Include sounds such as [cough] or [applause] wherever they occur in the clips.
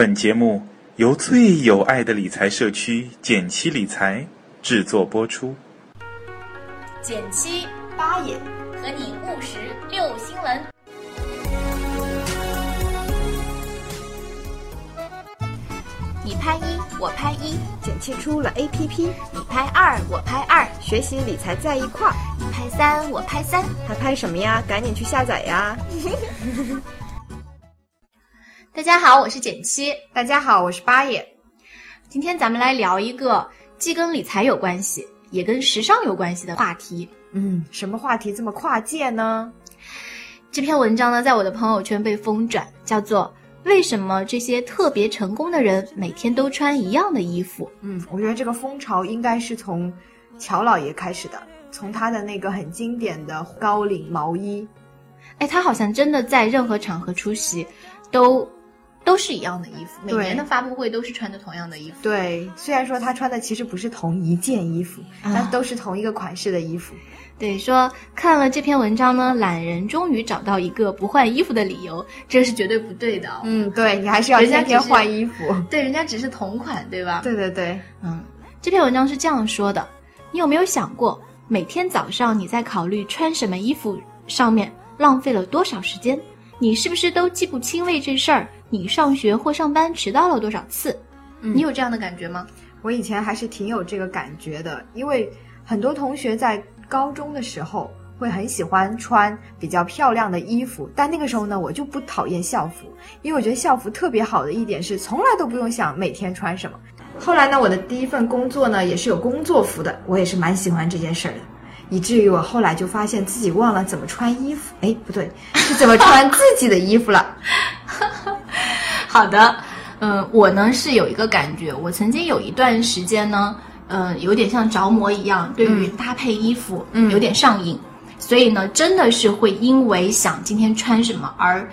本节目由最有爱的理财社区简七理财制作播出。简七八也和你务实六新闻。你拍一，我拍一，减七出了 APP，你拍二，我拍二，学习理财在一块儿。你拍三，我拍三，还拍什么呀？赶紧去下载呀！[laughs] 大家好，我是简七。大家好，我是八爷。今天咱们来聊一个既跟理财有关系，也跟时尚有关系的话题。嗯，什么话题这么跨界呢？这篇文章呢，在我的朋友圈被疯转，叫做“为什么这些特别成功的人每天都穿一样的衣服”。嗯，我觉得这个风潮应该是从乔老爷开始的，从他的那个很经典的高领毛衣。哎，他好像真的在任何场合出席，都。都是一样的衣服，每年的发布会都是穿着同样的衣服。对，虽然说他穿的其实不是同一件衣服，但都是同一个款式的衣服。对，说看了这篇文章呢，懒人终于找到一个不换衣服的理由，这是绝对不对的。嗯，对你还是要天天换衣服。对，人家只是同款，对吧？对对对，嗯，这篇文章是这样说的：你有没有想过，每天早上你在考虑穿什么衣服上面浪费了多少时间？你是不是都记不清为这事儿？你上学或上班迟到了多少次？你有这样的感觉吗？我以前还是挺有这个感觉的，因为很多同学在高中的时候会很喜欢穿比较漂亮的衣服，但那个时候呢，我就不讨厌校服，因为我觉得校服特别好的一点是从来都不用想每天穿什么。后来呢，我的第一份工作呢也是有工作服的，我也是蛮喜欢这件事儿的，以至于我后来就发现自己忘了怎么穿衣服。哎，不对，是怎么穿自己的衣服了。[laughs] 好的，嗯，我呢是有一个感觉，我曾经有一段时间呢，嗯，有点像着魔一样，对于搭配衣服，嗯，有点上瘾，所以呢，真的是会因为想今天穿什么而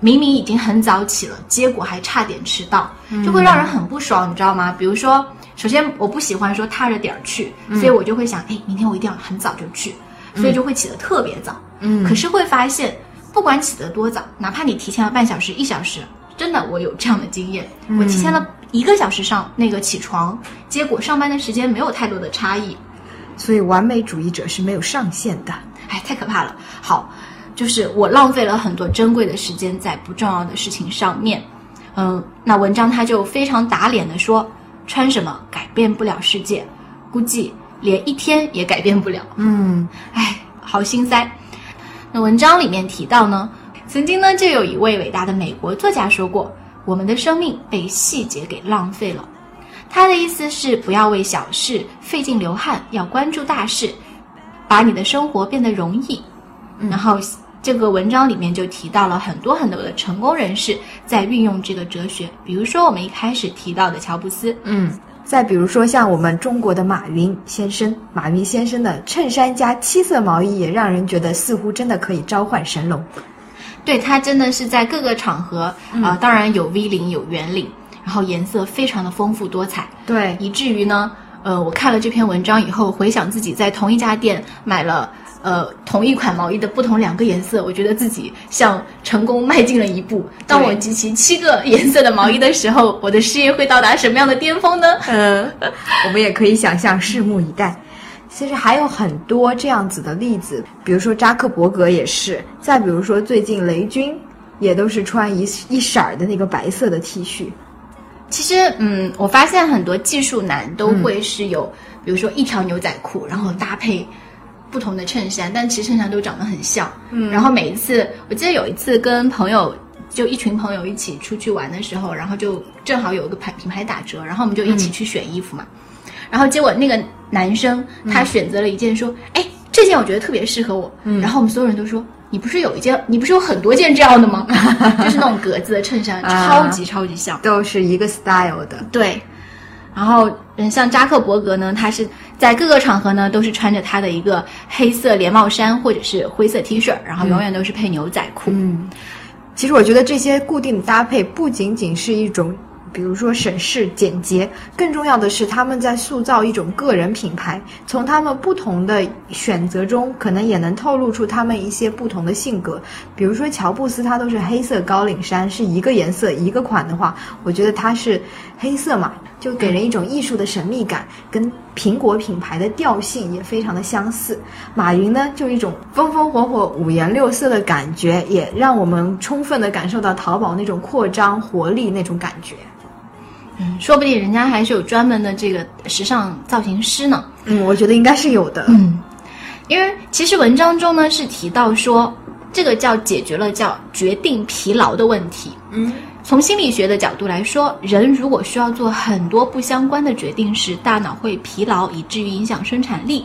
明明已经很早起了，结果还差点迟到，就会让人很不爽，你知道吗？比如说，首先我不喜欢说踏着点儿去，所以我就会想，哎，明天我一定要很早就去，所以就会起得特别早，嗯，可是会发现，不管起得多早，哪怕你提前了半小时、一小时。真的，我有这样的经验。我提前了一个小时上那个起床，结果上班的时间没有太多的差异。所以完美主义者是没有上限的。哎，太可怕了。好，就是我浪费了很多珍贵的时间在不重要的事情上面。嗯，那文章他就非常打脸的说，穿什么改变不了世界，估计连一天也改变不了。嗯，哎，好心塞。那文章里面提到呢。曾经呢，就有一位伟大的美国作家说过：“我们的生命被细节给浪费了。”他的意思是不要为小事费劲流汗，要关注大事，把你的生活变得容易。然后这个文章里面就提到了很多很多的成功人士在运用这个哲学，比如说我们一开始提到的乔布斯，嗯，再比如说像我们中国的马云先生，马云先生的衬衫加七色毛衣也让人觉得似乎真的可以召唤神龙。对它真的是在各个场合啊，当然有 V 领有圆领，然后颜色非常的丰富多彩，对，以至于呢，呃，我看了这篇文章以后，回想自己在同一家店买了呃同一款毛衣的不同两个颜色，我觉得自己向成功迈进了一步。当我集齐七个颜色的毛衣的时候，[laughs] 我的事业会到达什么样的巅峰呢？嗯，[laughs] 我们也可以想象，拭目以待。其实还有很多这样子的例子，比如说扎克伯格也是，再比如说最近雷军，也都是穿一一色儿的那个白色的 T 恤。其实，嗯，我发现很多技术男都会是有，比如说一条牛仔裤，然后搭配不同的衬衫，但其实衬衫都长得很像。嗯，然后每一次，我记得有一次跟朋友，就一群朋友一起出去玩的时候，然后就正好有一个牌品牌打折，然后我们就一起去选衣服嘛。然后结果那个男生他选择了一件，说：“哎，这件我觉得特别适合我。”然后我们所有人都说：“你不是有一件，你不是有很多件这样的吗？[laughs] 就是那种格子的衬衫，超级超级像，都是一个 style 的。”对。然后，嗯，像扎克伯格呢，他是在各个场合呢都是穿着他的一个黑色连帽衫或者是灰色 T 恤，然后永远都是配牛仔裤。嗯，其实我觉得这些固定的搭配不仅仅是一种。比如说省事、简洁。更重要的是，他们在塑造一种个人品牌。从他们不同的选择中，可能也能透露出他们一些不同的性格。比如说乔布斯，他都是黑色高领衫，是一个颜色一个款的话，我觉得他是黑色嘛，就给人一种艺术的神秘感，跟苹果品牌的调性也非常的相似。马云呢，就一种风风火火、五颜六色的感觉，也让我们充分的感受到淘宝那种扩张活力那种感觉。嗯，说不定人家还是有专门的这个时尚造型师呢。嗯，我觉得应该是有的。嗯，因为其实文章中呢是提到说，这个叫解决了叫决定疲劳的问题。嗯，从心理学的角度来说，人如果需要做很多不相关的决定时，大脑会疲劳，以至于影响生产力。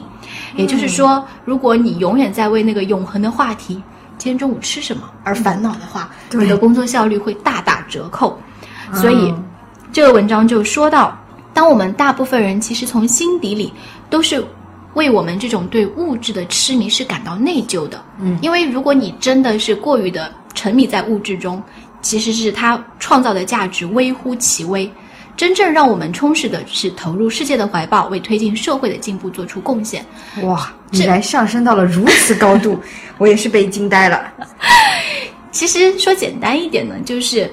也就是说，如果你永远在为那个永恒的话题“今天中午吃什么”而烦恼的话，你的工作效率会大打折扣。所以。这个文章就说到，当我们大部分人其实从心底里都是为我们这种对物质的痴迷是感到内疚的，嗯，因为如果你真的是过于的沉迷在物质中，其实是它创造的价值微乎其微。真正让我们充实的是投入世界的怀抱，为推进社会的进步做出贡献。哇，竟然上升到了如此高度，[laughs] 我也是被惊呆了。其实说简单一点呢，就是。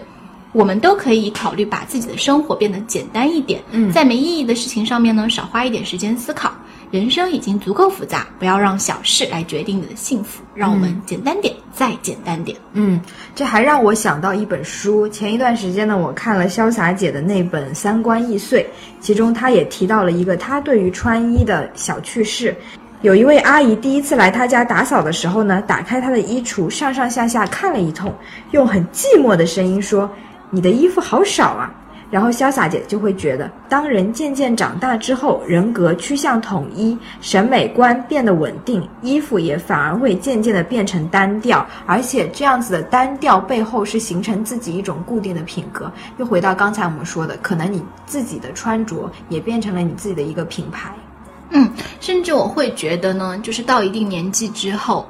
我们都可以考虑把自己的生活变得简单一点，嗯，在没意义的事情上面呢，少花一点时间思考。人生已经足够复杂，不要让小事来决定你的幸福。让我们简单点，再简单点。嗯，这还让我想到一本书。前一段时间呢，我看了潇洒姐的那本《三观易碎》，其中她也提到了一个她对于穿衣的小趣事。有一位阿姨第一次来她家打扫的时候呢，打开她的衣橱，上上下下看了一通，用很寂寞的声音说。你的衣服好少啊，然后潇洒姐就会觉得，当人渐渐长大之后，人格趋向统一，审美观变得稳定，衣服也反而会渐渐的变成单调，而且这样子的单调背后是形成自己一种固定的品格。又回到刚才我们说的，可能你自己的穿着也变成了你自己的一个品牌。嗯，甚至我会觉得呢，就是到一定年纪之后。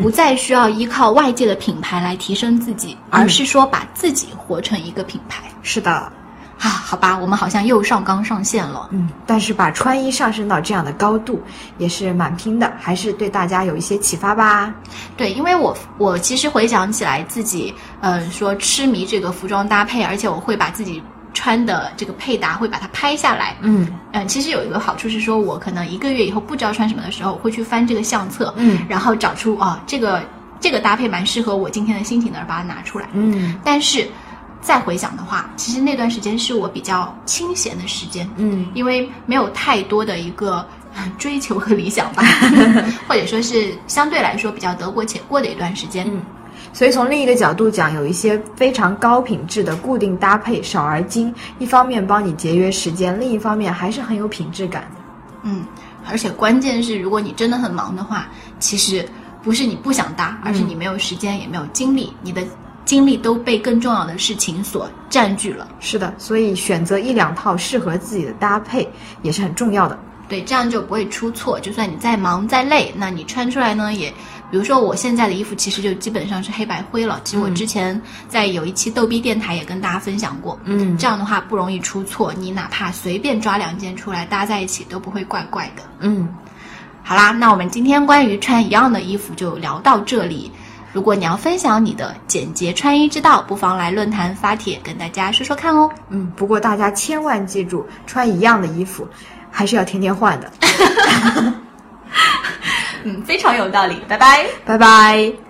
不再需要依靠外界的品牌来提升自己，而是说把自己活成一个品牌。是的，啊，好吧，我们好像又上纲上线了。嗯，但是把穿衣上升到这样的高度也是蛮拼的，还是对大家有一些启发吧。对，因为我我其实回想起来自己，嗯，说痴迷这个服装搭配，而且我会把自己。穿的这个配搭会把它拍下来，嗯嗯，其实有一个好处是说，我可能一个月以后不知道穿什么的时候，会去翻这个相册，嗯，然后找出啊这个这个搭配蛮适合我今天的心情的，把它拿出来，嗯。但是再回想的话，其实那段时间是我比较清闲的时间，嗯，因为没有太多的一个 [laughs] 追求和理想吧，[laughs] 或者说是相对来说比较得过且过的一段时间，嗯。所以从另一个角度讲，有一些非常高品质的固定搭配，少而精，一方面帮你节约时间，另一方面还是很有品质感的。嗯，而且关键是，如果你真的很忙的话，其实不是你不想搭，而是你没有时间，也没有精力，你的精力都被更重要的事情所占据了。是的，所以选择一两套适合自己的搭配也是很重要的。对，这样就不会出错。就算你再忙再累，那你穿出来呢也。比如说，我现在的衣服其实就基本上是黑白灰了。其实我之前在有一期逗逼电台也跟大家分享过，嗯，这样的话不容易出错。你哪怕随便抓两件出来搭在一起都不会怪怪的。嗯，好啦，那我们今天关于穿一样的衣服就聊到这里。如果你要分享你的简洁穿衣之道，不妨来论坛发帖跟大家说说看哦。嗯，不过大家千万记住，穿一样的衣服还是要天天换的。[laughs] [laughs] 嗯，非常有道理，拜拜，拜拜。